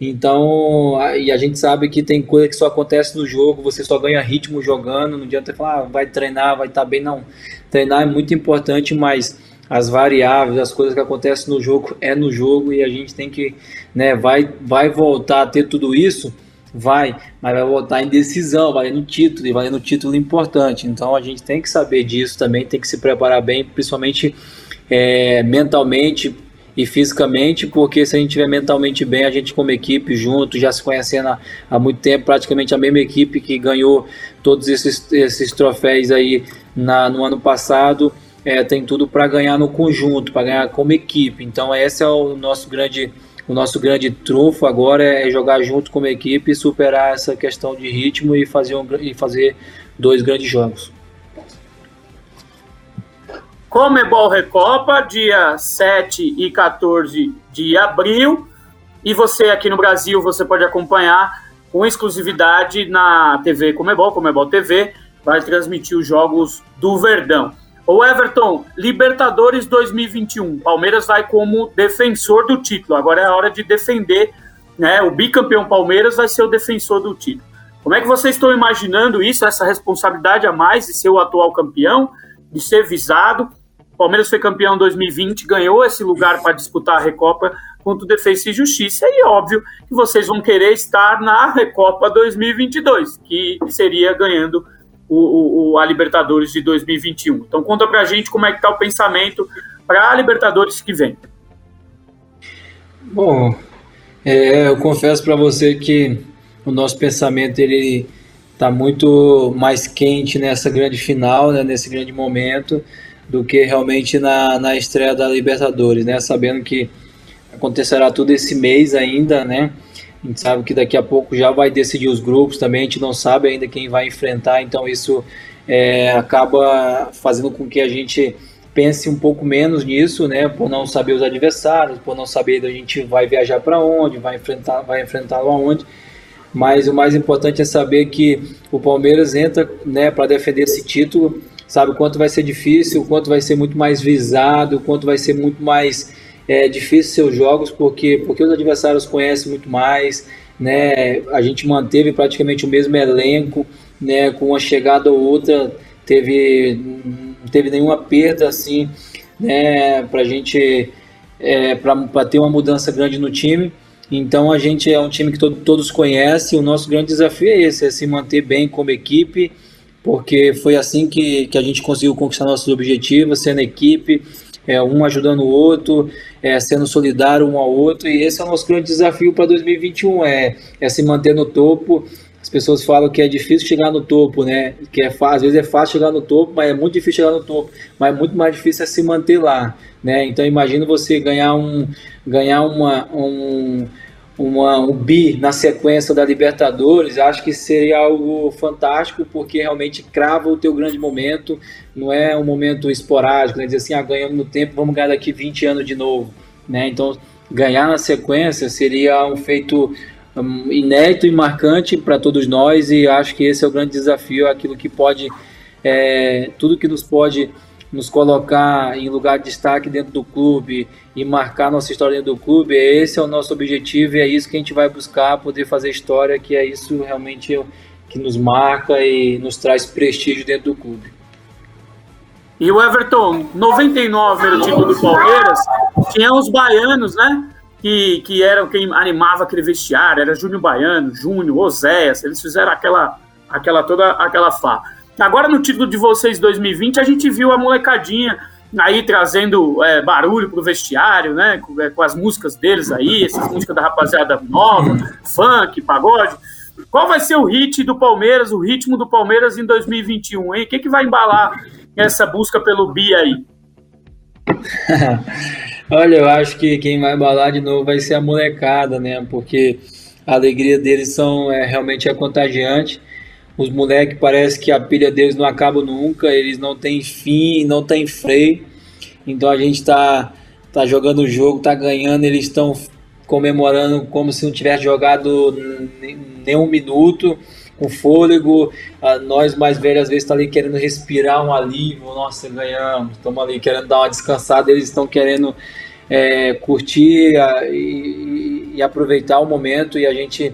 Então, e a gente sabe que tem coisa que só acontece no jogo, você só ganha ritmo jogando, não adianta falar, ah, vai treinar, vai estar tá bem, não. Treinar é muito importante, mas as variáveis, as coisas que acontecem no jogo é no jogo e a gente tem que, né, vai, vai voltar a ter tudo isso, vai, mas vai voltar em decisão, vai no título e vai no título importante. Então a gente tem que saber disso também, tem que se preparar bem, principalmente é, mentalmente e fisicamente, porque se a gente estiver mentalmente bem, a gente como equipe junto, já se conhecendo há, há muito tempo, praticamente a mesma equipe que ganhou todos esses, esses troféus aí na, no ano passado, é, tem tudo para ganhar no conjunto, para ganhar como equipe. Então esse é o nosso grande o nosso grande trunfo agora é jogar junto como equipe, superar essa questão de ritmo e fazer, um, e fazer dois grandes jogos. Comebol Recopa, dia 7 e 14 de abril. E você aqui no Brasil, você pode acompanhar com exclusividade na TV Comebol, Comebol TV, vai transmitir os jogos do Verdão. O Everton, Libertadores 2021. Palmeiras vai como defensor do título. Agora é a hora de defender, né? O bicampeão Palmeiras vai ser o defensor do título. Como é que vocês estão imaginando isso, essa responsabilidade a mais de ser o atual campeão, de ser visado? Palmeiras foi campeão em 2020, ganhou esse lugar para disputar a Recopa contra o Defesa e Justiça, e óbvio que vocês vão querer estar na Recopa 2022, que seria ganhando o, o, a Libertadores de 2021. Então conta pra gente como é que tá o pensamento para a Libertadores que vem. Bom, é, eu confesso para você que o nosso pensamento ele está muito mais quente nessa grande final, né, nesse grande momento do que realmente na, na estreia da Libertadores, né? Sabendo que acontecerá tudo esse mês ainda, né? A gente sabe que daqui a pouco já vai decidir os grupos também, a gente não sabe ainda quem vai enfrentar, então isso é, acaba fazendo com que a gente pense um pouco menos nisso, né, por não saber os adversários, por não saber a gente vai viajar para onde, vai enfrentar, vai enfrentá-lo aonde. Mas o mais importante é saber que o Palmeiras entra, né, para defender esse título, sabe o quanto vai ser difícil, o quanto vai ser muito mais visado, o quanto vai ser muito mais é, difícil seus jogos, porque porque os adversários conhecem muito mais, né? A gente manteve praticamente o mesmo elenco, né, com uma chegada ou outra teve não teve nenhuma perda assim, né, para a gente é, para ter uma mudança grande no time. Então a gente é um time que todo, todos conhecem. O nosso grande desafio é esse, é se manter bem como equipe, porque foi assim que, que a gente conseguiu conquistar nossos objetivos, sendo equipe, é, um ajudando o outro, é, sendo solidário um ao outro. E esse é o nosso grande desafio para 2021, é, é se manter no topo as pessoas falam que é difícil chegar no topo, né? Que é às vezes é fácil chegar no topo, mas é muito difícil chegar no topo. Mas é muito mais difícil é se manter lá, né? Então imagina você ganhar um ganhar uma um uma, um bi na sequência da Libertadores, acho que seria algo fantástico, porque realmente crava o teu grande momento, não é um momento esporádico, né? dizer assim, ah, ganhamos no tempo, vamos ganhar daqui 20 anos de novo, né? Então, ganhar na sequência seria um feito inédito e marcante para todos nós e acho que esse é o grande desafio, aquilo que pode, é, tudo que nos pode nos colocar em lugar de destaque dentro do clube e marcar nossa história dentro do clube, esse é o nosso objetivo e é isso que a gente vai buscar, poder fazer história, que é isso realmente que nos marca e nos traz prestígio dentro do clube. E o Everton, 99 era o título do Palmeiras, tinha os baianos, né? que, que eram quem animava aquele vestiário, era Júnior Baiano, Júnior, Oséias, eles fizeram aquela, aquela toda aquela fá. Agora no título de vocês 2020 a gente viu a molecadinha aí trazendo é, barulho pro vestiário, né, com, é, com, as músicas deles aí, essas músicas da rapaziada nova, funk, pagode. Qual vai ser o hit do Palmeiras, o ritmo do Palmeiras em 2021, hein? O que, que vai embalar essa busca pelo Bi aí? Olha, eu acho que quem vai balar de novo vai ser a molecada, né? Porque a alegria deles são é, realmente é contagiante. Os moleques parece que a pilha deles não acaba nunca, eles não têm fim, não tem freio. Então a gente tá, tá jogando o jogo, tá ganhando, eles estão comemorando como se não tivesse jogado nem um minuto com fôlego. Ah, nós mais velhos às vezes tá ali querendo respirar um alívio. Nossa, ganhamos. Estamos ali querendo dar uma descansada. Eles estão querendo é, curtir a, e, e, aproveitar o momento. E a gente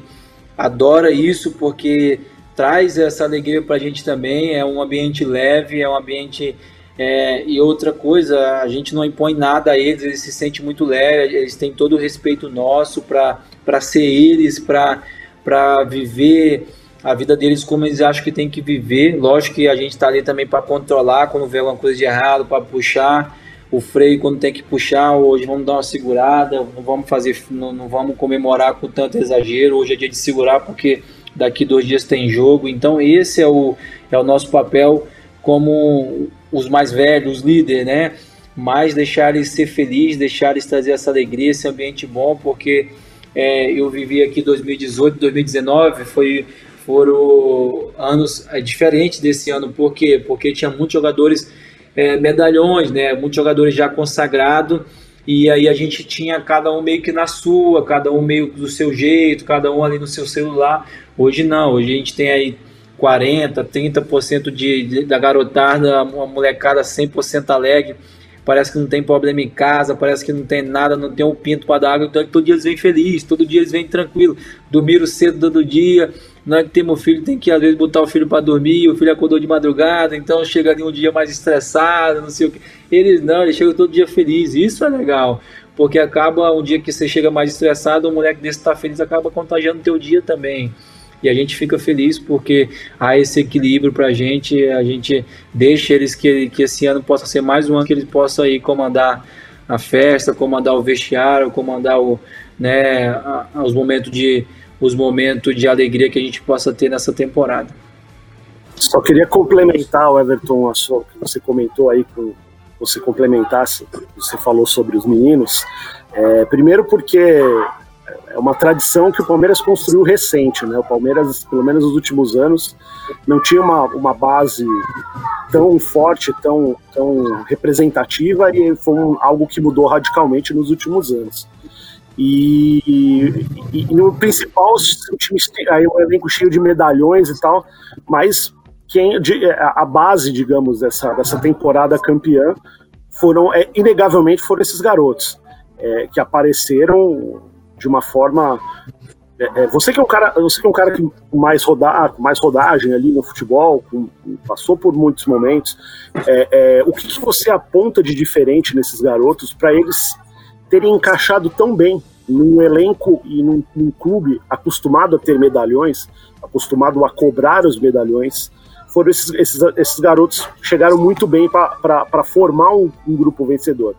adora isso porque traz essa alegria para a gente também. É um ambiente leve, é um ambiente. É, e outra coisa, a gente não impõe nada a eles, eles se sentem muito leves, eles têm todo o respeito nosso para ser eles, para viver a vida deles como eles acham que tem que viver. Lógico que a gente está ali também para controlar quando vê alguma coisa de errado, para puxar o freio quando tem que puxar. Hoje vamos dar uma segurada, não vamos fazer, não, não vamos comemorar com tanto exagero. Hoje é dia de segurar porque daqui dois dias tem jogo. Então esse é o, é o nosso papel como os mais velhos, os líderes, né? Mais deixar eles ser felizes, deixar eles trazer essa alegria, esse ambiente bom, porque é, eu vivi aqui 2018, 2019, foi foram anos é, diferentes desse ano. Por quê? Porque tinha muitos jogadores é, medalhões, né? Muitos jogadores já consagrados. E aí a gente tinha cada um meio que na sua, cada um meio do seu jeito, cada um ali no seu celular. Hoje não, hoje a gente tem aí 40, 30% de, de, da garotada, uma molecada 100% alegre parece que não tem problema em casa, parece que não tem nada, não tem um pinto para dar água, então todo dia eles vêm felizes, todo dia eles vêm tranquilo, dormiram cedo todo dia, nós que temos filho tem que às vezes botar o filho para dormir, o filho acordou de madrugada, então chega ali um dia mais estressado, não sei o que. Eles não, eles chegam todo dia felizes, isso é legal, porque acaba um dia que você chega mais estressado, um moleque desse está feliz, acaba contagiando o teu dia também e a gente fica feliz porque há esse equilíbrio para a gente, a gente deixa eles que, que esse ano possa ser mais um ano que eles possam aí comandar a festa, comandar o vestiário, comandar o, né, a, os momentos de os momentos de alegria que a gente possa ter nessa temporada. Só queria complementar, Everton, a sua, que você comentou aí, que você complementasse, você falou sobre os meninos. É, primeiro porque é uma tradição que o Palmeiras construiu recente, né? O Palmeiras, pelo menos nos últimos anos, não tinha uma, uma base tão forte, tão, tão representativa e foi um, algo que mudou radicalmente nos últimos anos. E, e, e no principal, o time aí um elenco cheio de medalhões e tal, mas quem a base, digamos, dessa, dessa temporada campeã foram, é, inegavelmente, foram esses garotos é, que apareceram de uma forma. É, é, você que é um cara, você que é um cara que mais rodar, mais rodagem ali no futebol, com, passou por muitos momentos. É, é, o que, que, você aponta de diferente nesses garotos para eles terem encaixado tão bem num elenco e num, num, clube acostumado a ter medalhões, acostumado a cobrar os medalhões? Foram esses, esses, esses garotos chegaram muito bem para formar um, um grupo vencedor.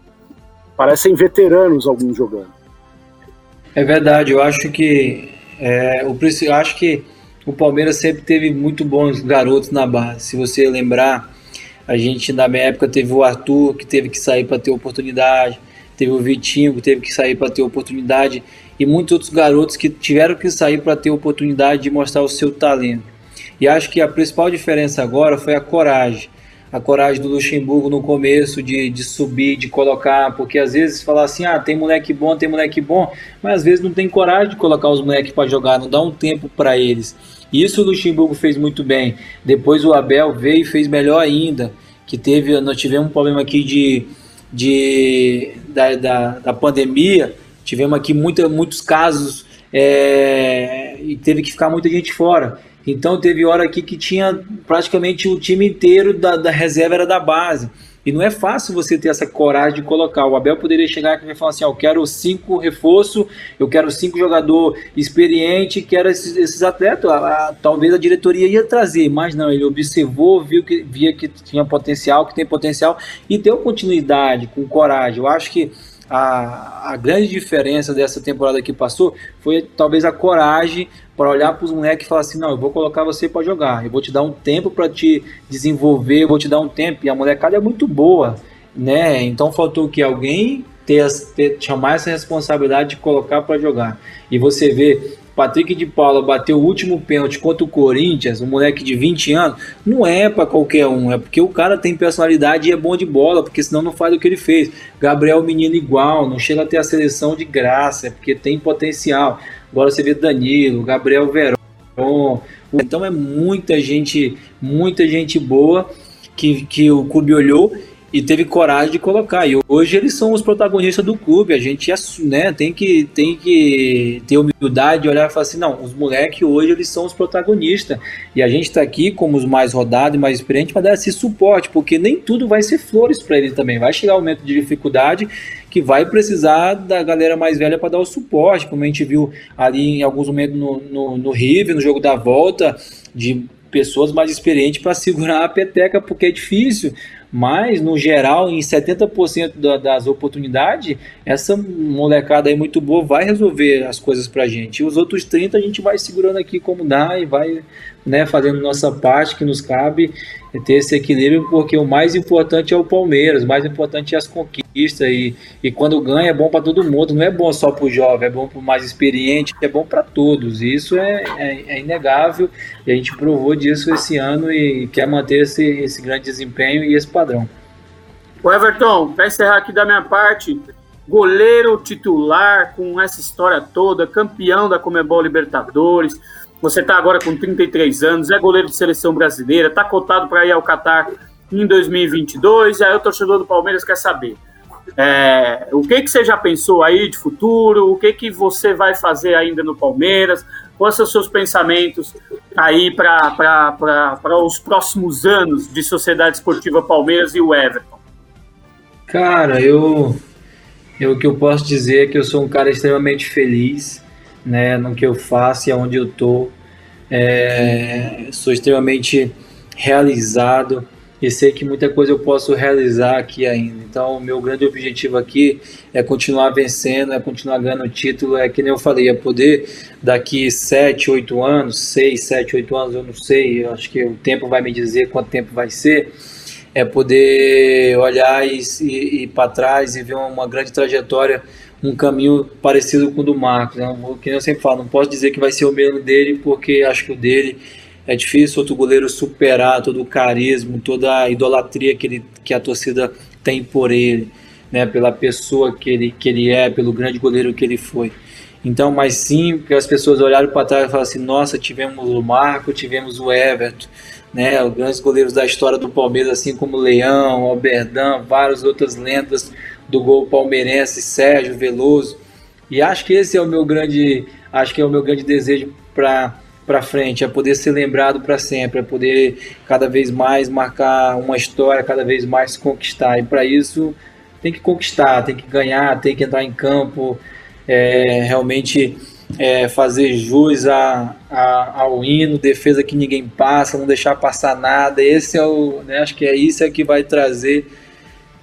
Parecem veteranos alguns jogando. É verdade, eu acho que é, o, eu acho que o Palmeiras sempre teve muito bons garotos na base. Se você lembrar, a gente na minha época teve o Arthur que teve que sair para ter oportunidade, teve o Vitinho que teve que sair para ter oportunidade e muitos outros garotos que tiveram que sair para ter oportunidade de mostrar o seu talento. E acho que a principal diferença agora foi a coragem a coragem do Luxemburgo no começo de, de subir, de colocar, porque às vezes falar assim, ah, tem moleque bom, tem moleque bom, mas às vezes não tem coragem de colocar os moleques para jogar, não dá um tempo para eles. Isso o Luxemburgo fez muito bem. Depois o Abel veio e fez melhor ainda, que teve, nós tivemos um problema aqui de, de da, da, da pandemia, tivemos aqui muita, muitos casos é, e teve que ficar muita gente fora. Então teve hora aqui que tinha praticamente o time inteiro da, da reserva era da base. E não é fácil você ter essa coragem de colocar. O Abel poderia chegar e falar assim: eu quero cinco reforço, eu quero cinco jogador experiente, quero esses, esses atletas. Talvez a diretoria ia trazer, mas não, ele observou, viu que via que tinha potencial, que tem potencial e deu continuidade com coragem. Eu acho que a, a grande diferença dessa temporada que passou foi talvez a coragem para olhar para os moleques e falar assim: não, eu vou colocar você para jogar, eu vou te dar um tempo para te desenvolver, eu vou te dar um tempo. E a molecada é muito boa, né? Então faltou que alguém ter, ter chamar essa responsabilidade de colocar para jogar. E você vê Patrick de Paula bateu o último pênalti contra o Corinthians, um moleque de 20 anos, não é para qualquer um, é porque o cara tem personalidade e é bom de bola, porque senão não faz o que ele fez. Gabriel menino igual, não chega a ter a seleção de graça, é porque tem potencial. Agora você vê Danilo, Gabriel Verón, então é muita gente, muita gente boa que, que o clube olhou e teve coragem de colocar. E hoje eles são os protagonistas do clube. A gente né, tem, que, tem que ter humildade de olhar e falar assim: não, os moleques hoje eles são os protagonistas. E a gente está aqui como os mais rodados e mais experientes para dar esse suporte, porque nem tudo vai ser flores para eles também. Vai chegar um momento de dificuldade que vai precisar da galera mais velha para dar o suporte, como a gente viu ali em alguns momentos no, no, no River, no jogo da volta, de pessoas mais experientes para segurar a peteca, porque é difícil. Mas, no geral, em 70% da, das oportunidades, essa molecada aí muito boa vai resolver as coisas pra gente. E os outros 30 a gente vai segurando aqui como dá e vai né, fazendo nossa parte que nos cabe ter esse equilíbrio, porque o mais importante é o Palmeiras, o mais importante é as conquistas. E, e quando ganha é bom para todo mundo, não é bom só para o jovem, é bom para o mais experiente, é bom para todos. Isso é, é, é, inegável e a gente provou disso esse ano e quer manter esse, esse grande desempenho e esse padrão. O Everton, para encerrar aqui da minha parte, goleiro titular com essa história toda, campeão da Comebol Libertadores você está agora com 33 anos, é goleiro de seleção brasileira, está cotado para ir ao Qatar em 2022. E aí o torcedor do Palmeiras quer saber é, o que, que você já pensou aí de futuro, o que, que você vai fazer ainda no Palmeiras, quais são os seus pensamentos aí para os próximos anos de Sociedade Esportiva Palmeiras e o Everton? Cara, eu, eu o que eu posso dizer é que eu sou um cara extremamente feliz né, no que eu faço e aonde eu tô. É, sou extremamente realizado e sei que muita coisa eu posso realizar aqui ainda. Então, o meu grande objetivo aqui é continuar vencendo, é continuar ganhando título. É que nem eu falei, é poder daqui 7, 8 anos, 6, 7, 8 anos, eu não sei, eu acho que o tempo vai me dizer quanto tempo vai ser. É poder olhar e, e, e para trás e ver uma grande trajetória um caminho parecido com o do Marcos. Né? Que eu sempre falo, não posso dizer que vai ser o mesmo dele, porque acho que o dele é difícil outro goleiro superar todo o carisma, toda a idolatria que, ele, que a torcida tem por ele, né? pela pessoa que ele, que ele é, pelo grande goleiro que ele foi. Então, mas sim, que as pessoas olharam para trás e falaram assim: nossa, tivemos o Marco, tivemos o Everton, né? Os grandes goleiros da história do Palmeiras, assim como Leão, Alberdan, várias outras lendas do gol palmeirense, Sérgio Veloso. E acho que esse é o meu grande, acho que é o meu grande desejo para para frente, é poder ser lembrado para sempre, é poder cada vez mais marcar uma história, cada vez mais conquistar. E para isso tem que conquistar, tem que ganhar, tem que entrar em campo, é, realmente é, fazer jus a, a, ao hino, defesa que ninguém passa, não deixar passar nada. Esse é o, né, acho que é isso é que vai trazer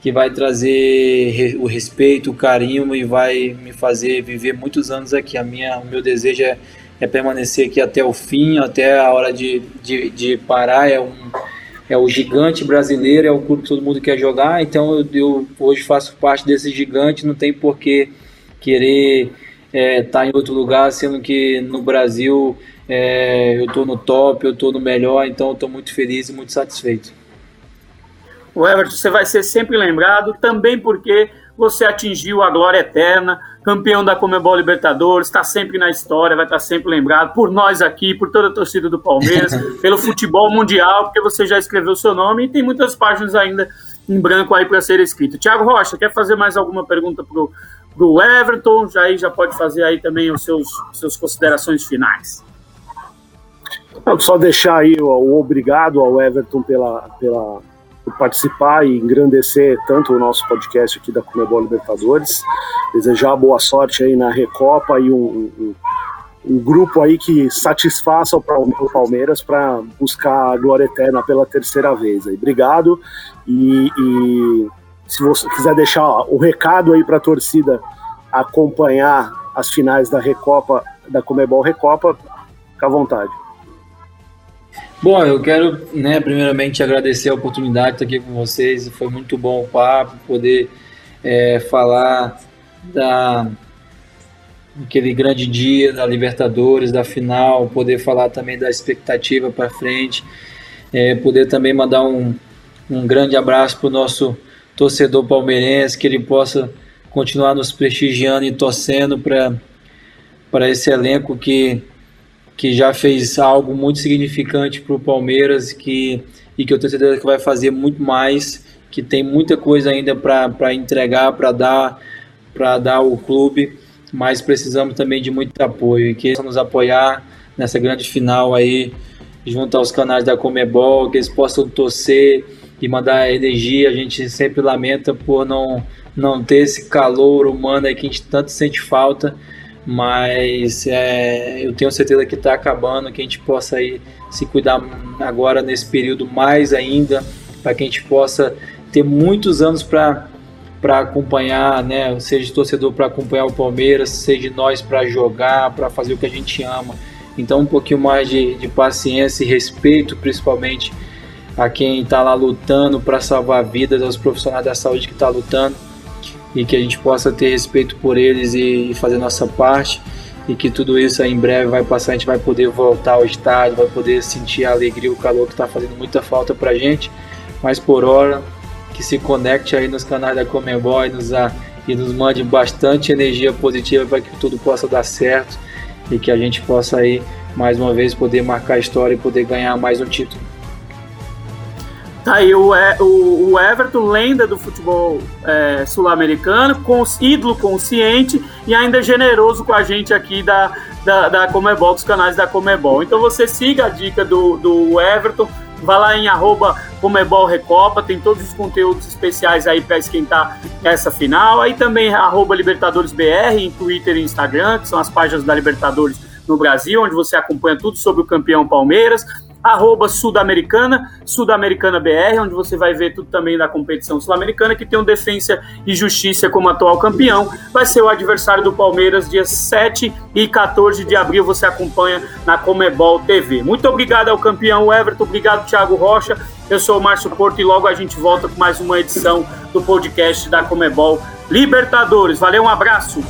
que vai trazer o respeito, o carinho e vai me fazer viver muitos anos aqui. A minha, o meu desejo é, é permanecer aqui até o fim, até a hora de, de, de, parar. É, um, é o gigante brasileiro, é o clube que todo mundo quer jogar. Então eu, eu hoje faço parte desse gigante, não tem por que querer estar é, tá em outro lugar, sendo que no Brasil é, eu estou no top, eu estou no melhor, então eu estou muito feliz e muito satisfeito. O Everton, você vai ser sempre lembrado, também porque você atingiu a glória eterna, campeão da Comebol Libertadores, está sempre na história, vai estar sempre lembrado por nós aqui, por toda a torcida do Palmeiras, pelo futebol mundial, porque você já escreveu seu nome e tem muitas páginas ainda em branco aí para ser escrito. Tiago Rocha, quer fazer mais alguma pergunta para o Everton? Já aí já pode fazer aí também os seus seus considerações finais. Só deixar aí o, o obrigado ao Everton pela, pela por participar e engrandecer tanto o nosso podcast aqui da Comebol Libertadores. Desejar boa sorte aí na Recopa e um, um, um grupo aí que satisfaça o Palmeiras para buscar a glória eterna pela terceira vez. Aí. Obrigado e, e se você quiser deixar o recado aí para a torcida acompanhar as finais da Recopa, da Comebol Recopa, fica à vontade. Bom, eu quero, né, primeiramente agradecer a oportunidade de estar aqui com vocês. Foi muito bom o papo, poder é, falar da aquele grande dia da Libertadores, da final, poder falar também da expectativa para frente, é, poder também mandar um, um grande abraço para o nosso torcedor palmeirense, que ele possa continuar nos prestigiando e torcendo para esse elenco que que já fez algo muito significante para o Palmeiras que, e que eu tenho certeza que vai fazer muito mais, que tem muita coisa ainda para entregar, para dar para dar ao clube, mas precisamos também de muito apoio e que eles nos apoiar nessa grande final aí, junto aos canais da Comebol, que eles possam torcer e mandar energia. A gente sempre lamenta por não, não ter esse calor humano aí que a gente tanto sente falta mas é, eu tenho certeza que está acabando, que a gente possa aí se cuidar agora nesse período mais ainda, para que a gente possa ter muitos anos para para acompanhar, né, seja torcedor para acompanhar o Palmeiras, seja nós para jogar, para fazer o que a gente ama. Então um pouquinho mais de, de paciência e respeito, principalmente a quem está lá lutando para salvar vidas, aos profissionais da saúde que estão tá lutando e que a gente possa ter respeito por eles e, fazer nossa parte e que tudo isso aí em breve vai passar, a gente vai poder voltar ao estádio, vai poder sentir a alegria, o calor que está fazendo muita falta para a gente, mas por hora que se conecte aí nos canais da Comembol e nos, a, e nos mande bastante energia positiva para que tudo possa dar certo e que a gente possa aí mais uma vez poder marcar a história e poder ganhar mais um título. Tá aí o, o, o Everton, lenda do futebol é, sul-americano, ídolo consciente e ainda generoso com a gente aqui da, da, da Comebol, dos canais da Comebol. Então você siga a dica do, do Everton, vá lá em arroba Comebol Recopa, tem todos os conteúdos especiais aí para esquentar essa final. Aí também arroba Libertadores BR em Twitter e Instagram, que são as páginas da Libertadores no Brasil, onde você acompanha tudo sobre o campeão Palmeiras arroba Sudamericana, Sudamericana BR, onde você vai ver tudo também da competição sul-americana, que tem o Defensa e Justiça como atual campeão. Vai ser o adversário do Palmeiras, dias 7 e 14 de abril, você acompanha na Comebol TV. Muito obrigado ao campeão Everton, obrigado Thiago Rocha. Eu sou o Márcio Porto e logo a gente volta com mais uma edição do podcast da Comebol Libertadores. Valeu, um abraço.